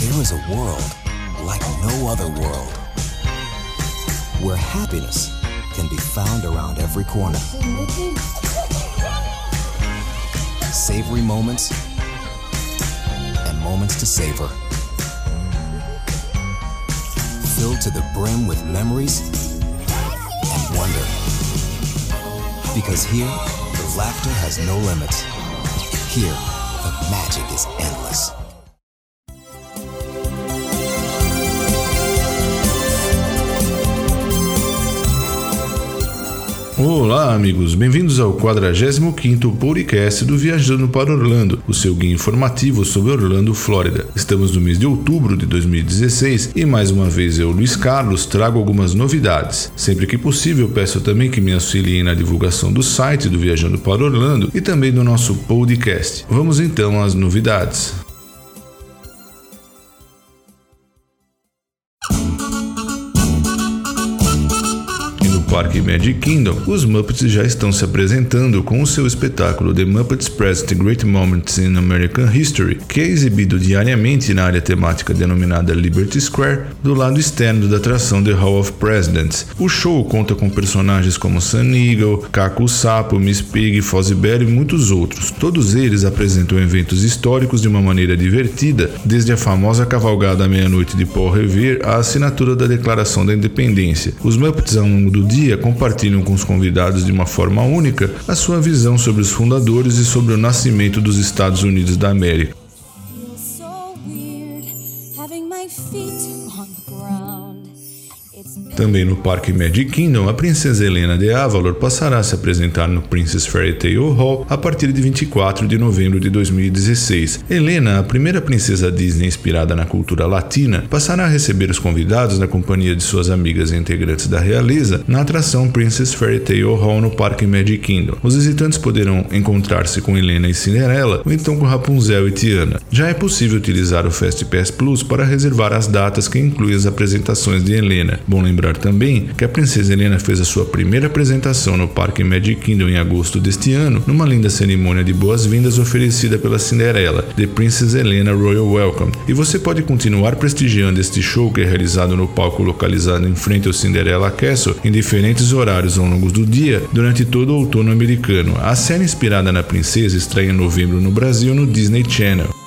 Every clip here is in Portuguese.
There is a world like no other world where happiness can be found around every corner. Savory moments and moments to savor. Filled to the brim with memories and wonder. Because here, the laughter has no limits. Here, the magic is endless. Olá, amigos, bem-vindos ao 45º podcast do Viajando para Orlando, o seu guia informativo sobre Orlando, Flórida. Estamos no mês de outubro de 2016 e mais uma vez eu, Luiz Carlos, trago algumas novidades. Sempre que possível, peço também que me auxiliem na divulgação do site do Viajando para Orlando e também do nosso podcast. Vamos então às novidades. Parque Magic Kingdom, os Muppets já estão se apresentando com o seu espetáculo The Muppets Present Great Moments in American History, que é exibido diariamente na área temática denominada Liberty Square, do lado externo da atração The Hall of Presidents. O show conta com personagens como Sun Eagle, Caco Sapo, Miss Pig, Fozzie e muitos outros. Todos eles apresentam eventos históricos de uma maneira divertida, desde a famosa cavalgada à meia-noite de Paul Revere à assinatura da Declaração da Independência. Os Muppets ao longo do dia compartilham com os convidados de uma forma única a sua visão sobre os fundadores e sobre o nascimento dos Estados Unidos da América. Também no Parque Magic Kingdom, a princesa Helena de Avalor passará a se apresentar no Princess Fairy Tale Hall a partir de 24 de novembro de 2016. Helena, a primeira princesa Disney inspirada na cultura latina, passará a receber os convidados na companhia de suas amigas e integrantes da realeza na atração Princess Fairy Tale Hall no Parque Magic Kingdom. Os visitantes poderão encontrar-se com Helena e Cinderela ou então com Rapunzel e Tiana. Já é possível utilizar o Fast Pass Plus para reservar as datas que incluem as apresentações de Helena. Bom lembrar também que a princesa Helena fez a sua primeira apresentação no Parque Magic Kingdom em agosto deste ano, numa linda cerimônia de boas-vindas oferecida pela Cinderela, The Princess Helena Royal Welcome. E você pode continuar prestigiando este show que é realizado no palco localizado em frente ao Cinderella Castle em diferentes horários ao longo do dia durante todo o outono americano. A série inspirada na princesa estreia em novembro no Brasil no Disney Channel.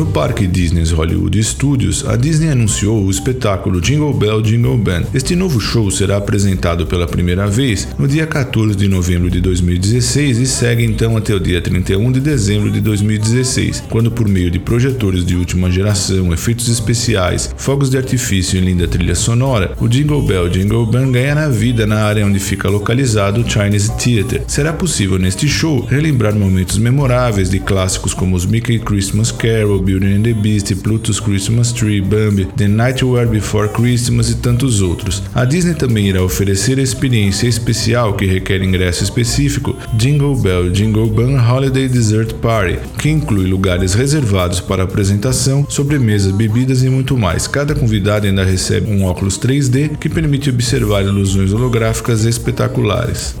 No Parque Disney's Hollywood Studios, a Disney anunciou o espetáculo Jingle Bell Jingle Band. Este novo show será apresentado pela primeira vez no dia 14 de novembro de 2016 e segue então até o dia 31 de dezembro de 2016, quando por meio de projetores de última geração, efeitos especiais, fogos de artifício e linda trilha sonora, o Jingle Bell Jingle Band ganhará vida na área onde fica localizado o Chinese Theater. Será possível neste show relembrar momentos memoráveis de clássicos como os Mickey Christmas Carol, Beauty and the Beast, Pluto's Christmas Tree, Bambi, The Nightmare Before Christmas e tantos outros. A Disney também irá oferecer a experiência especial que requer ingresso específico Jingle Bell Jingle Bun Holiday Dessert Party, que inclui lugares reservados para apresentação, sobremesas, bebidas e muito mais. Cada convidado ainda recebe um óculos 3D que permite observar ilusões holográficas espetaculares.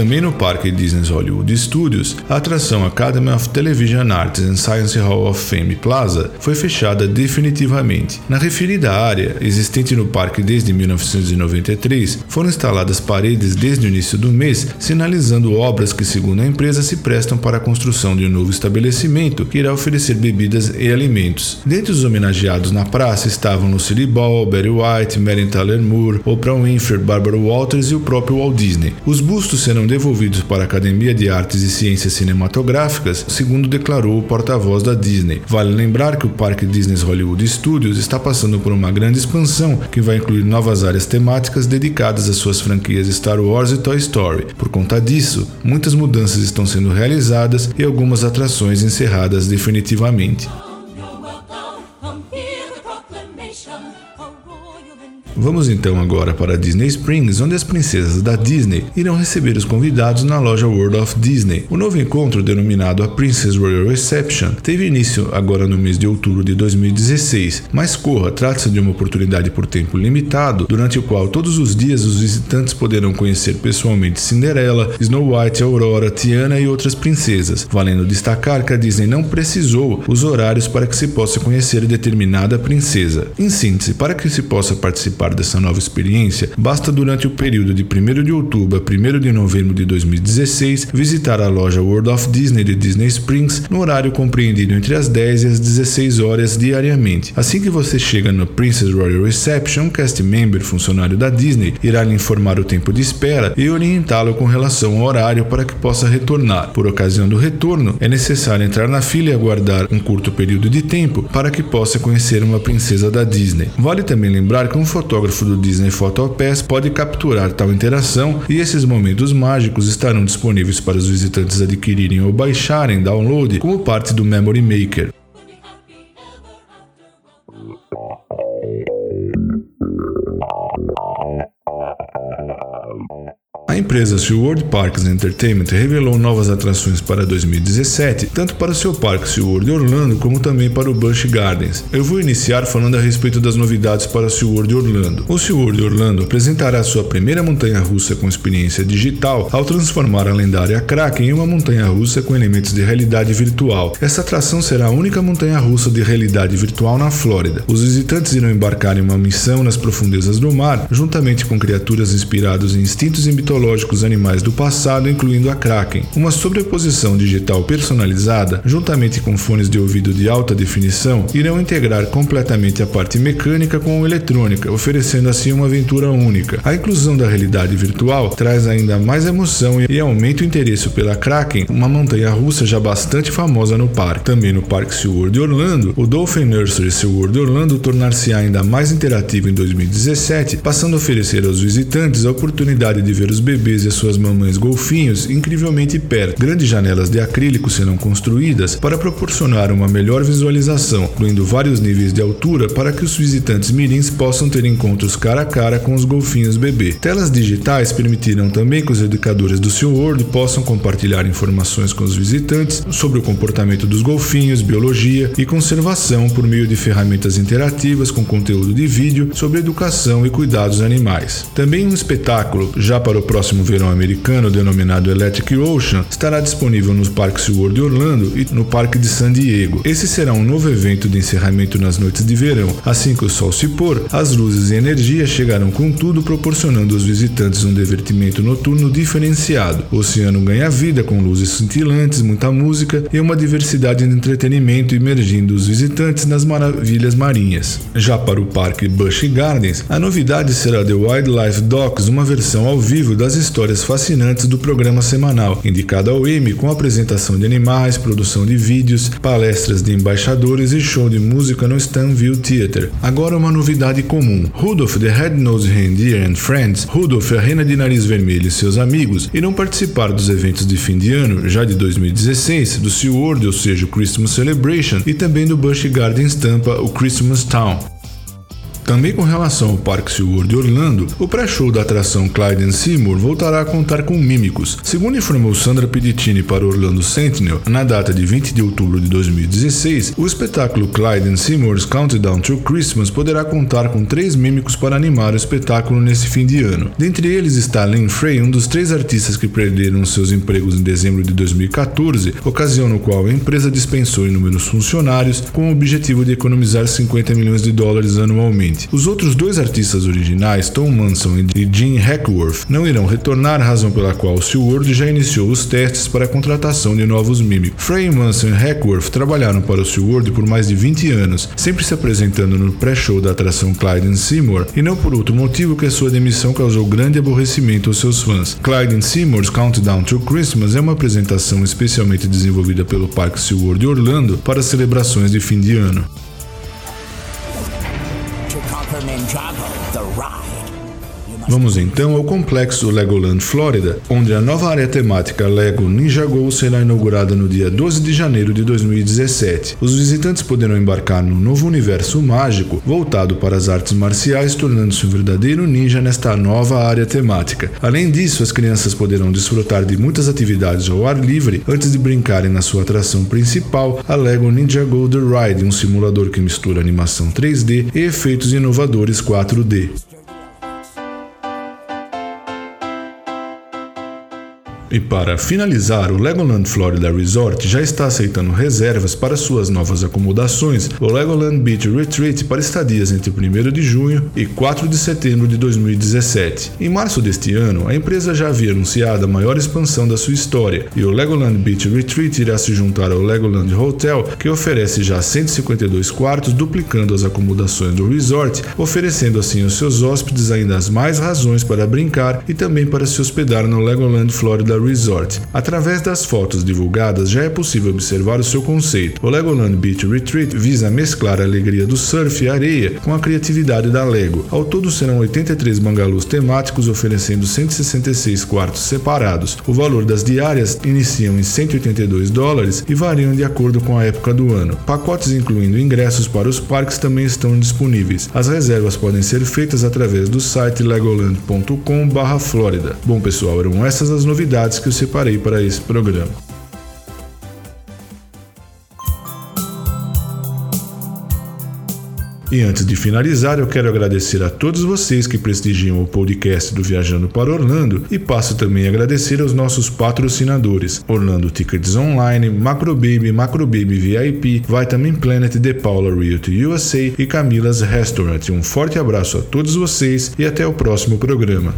Também no Parque Disney Hollywood Studios, a atração Academy of Television Arts and Science Hall of Fame Plaza foi fechada definitivamente. Na referida área, existente no parque desde 1993, foram instaladas paredes desde o início do mês, sinalizando obras que, segundo a empresa, se prestam para a construção de um novo estabelecimento que irá oferecer bebidas e alimentos. Dentre os homenageados na praça estavam Lucille Ball, Betty White, Mary Tyler Moore, Oprah Winfrey, Barbara Walters e o próprio Walt Disney. Os bustos serão devolvidos para a Academia de Artes e Ciências Cinematográficas, segundo declarou o porta-voz da Disney. Vale lembrar que o Parque Disney Hollywood Studios está passando por uma grande expansão que vai incluir novas áreas temáticas dedicadas às suas franquias Star Wars e Toy Story. Por conta disso, muitas mudanças estão sendo realizadas e algumas atrações encerradas definitivamente. Vamos então agora para Disney Springs, onde as princesas da Disney irão receber os convidados na loja World of Disney. O novo encontro, denominado a Princess Royal Reception, teve início agora no mês de outubro de 2016, mas corra, trata-se de uma oportunidade por tempo limitado, durante o qual todos os dias os visitantes poderão conhecer pessoalmente Cinderela, Snow White, Aurora, Tiana e outras princesas, valendo destacar que a Disney não precisou os horários para que se possa conhecer determinada princesa. Em síntese, para que se possa participar dessa nova experiência, basta durante o período de 1 de outubro a 1 de novembro de 2016 visitar a loja World of Disney de Disney Springs no horário compreendido entre as 10 e as 16 horas diariamente. Assim que você chega no Princess Royal Reception, um cast member funcionário da Disney irá lhe informar o tempo de espera e orientá-lo com relação ao horário para que possa retornar. Por ocasião do retorno, é necessário entrar na fila e aguardar um curto período de tempo para que possa conhecer uma princesa da Disney. Vale também lembrar que um fotógrafo do Disney Photo Pass pode capturar tal interação e esses momentos mágicos estarão disponíveis para os visitantes adquirirem ou baixarem download como parte do Memory Maker. Empresa SeaWorld Parks Entertainment revelou novas atrações para 2017, tanto para seu parque SeaWorld Orlando como também para o Busch Gardens. Eu vou iniciar falando a respeito das novidades para SeaWorld Orlando. O SeaWorld Orlando apresentará sua primeira montanha-russa com experiência digital ao transformar a lendária Kraken em uma montanha-russa com elementos de realidade virtual. Essa atração será a única montanha-russa de realidade virtual na Flórida. Os visitantes irão embarcar em uma missão nas profundezas do mar, juntamente com criaturas inspiradas em instintos e mitológicos mitológicos animais do passado, incluindo a Kraken. Uma sobreposição digital personalizada, juntamente com fones de ouvido de alta definição, irão integrar completamente a parte mecânica com eletrônica, oferecendo assim uma aventura única. A inclusão da realidade virtual traz ainda mais emoção e aumenta o interesse pela Kraken, uma montanha russa já bastante famosa no parque. Também no Parque SeaWorld Orlando, o Dolphin Nursery SeaWorld Orlando tornar-se ainda mais interativo em 2017, passando a oferecer aos visitantes a oportunidade de ver os bebês e suas mamães golfinhos incrivelmente perto. Grandes janelas de acrílico serão construídas para proporcionar uma melhor visualização, incluindo vários níveis de altura para que os visitantes mirins possam ter encontros cara a cara com os golfinhos bebê. Telas digitais permitirão também que os educadores do SeaWorld possam compartilhar informações com os visitantes sobre o comportamento dos golfinhos, biologia e conservação por meio de ferramentas interativas com conteúdo de vídeo sobre educação e cuidados animais. Também um espetáculo já para o próximo próximo verão americano, denominado Electric Ocean, estará disponível nos parques SeaWorld de Orlando e no Parque de San Diego. Esse será um novo evento de encerramento nas noites de verão. Assim que o sol se pôr, as luzes e energia chegarão com tudo, proporcionando aos visitantes um divertimento noturno diferenciado. O oceano ganha vida com luzes cintilantes, muita música e uma diversidade de entretenimento imergindo os visitantes nas maravilhas marinhas. Já para o Parque Busch Gardens, a novidade será The Wildlife Docs, uma versão ao vivo das histórias fascinantes do programa semanal, indicado ao Emmy com apresentação de animais, produção de vídeos, palestras de embaixadores e show de música no Stanville Theatre. Agora uma novidade comum. Rudolph the Red-Nosed Reindeer and Friends, Rudolph a Rena de Nariz Vermelho e seus amigos irão participar dos eventos de fim de ano, já de 2016, do SeaWorld, ou seja, o Christmas Celebration, e também do Busch Gardens Tampa, o Christmas Town. Também com relação ao Parque SeaWorld de Orlando, o pré-show da atração Clyde Seymour voltará a contar com mímicos. Segundo informou Sandra Pedicini para Orlando Sentinel, na data de 20 de outubro de 2016, o espetáculo Clyde Seymour's Countdown to Christmas poderá contar com três mímicos para animar o espetáculo nesse fim de ano. Dentre eles está Lynn Frey, um dos três artistas que perderam seus empregos em dezembro de 2014, ocasião no qual a empresa dispensou inúmeros funcionários com o objetivo de economizar 50 milhões de dólares anualmente. Os outros dois artistas originais, Tom Manson e Gene Hackworth, não irão retornar, razão pela qual o SeaWorld já iniciou os testes para a contratação de novos mímicos. Frey Manson e Hackworth trabalharam para o SeaWorld por mais de 20 anos, sempre se apresentando no pré-show da atração Clyde Seymour, e não por outro motivo que a sua demissão causou grande aborrecimento aos seus fãs. Clyde Seymour's Countdown to Christmas é uma apresentação especialmente desenvolvida pelo Parque SeaWorld de Orlando para celebrações de fim de ano. for Ninjago, the ride. Vamos então ao complexo Legoland Florida, onde a nova área temática Lego Ninjago será inaugurada no dia 12 de janeiro de 2017. Os visitantes poderão embarcar num novo universo mágico voltado para as artes marciais, tornando-se um verdadeiro ninja nesta nova área temática. Além disso, as crianças poderão desfrutar de muitas atividades ao ar livre antes de brincarem na sua atração principal, a Lego Ninjago The Ride, um simulador que mistura animação 3D e efeitos inovadores 4D. E para finalizar, o Legoland Florida Resort já está aceitando reservas para suas novas acomodações, o Legoland Beach Retreat para estadias entre 1 de junho e 4 de setembro de 2017. Em março deste ano, a empresa já havia anunciado a maior expansão da sua história, e o Legoland Beach Retreat irá se juntar ao Legoland Hotel, que oferece já 152 quartos, duplicando as acomodações do resort, oferecendo assim aos seus hóspedes ainda mais razões para brincar e também para se hospedar no Legoland Florida Resort. Através das fotos divulgadas, já é possível observar o seu conceito. O Legoland Beach Retreat visa mesclar a alegria do surf e areia com a criatividade da Lego. Ao todo serão 83 bangalôs temáticos oferecendo 166 quartos separados. O valor das diárias iniciam em 182 dólares e variam de acordo com a época do ano. Pacotes incluindo ingressos para os parques também estão disponíveis. As reservas podem ser feitas através do site legoland.com/florida. Bom pessoal, eram essas as que eu separei para esse programa. E antes de finalizar, eu quero agradecer a todos vocês que prestigiam o podcast do Viajando para Orlando e passo também a agradecer aos nossos patrocinadores: Orlando Tickets Online, Macrobaby, Macrobaby VIP, Vitamin Planet, The Paula Realty USA e Camilas Restaurant. Um forte abraço a todos vocês e até o próximo programa.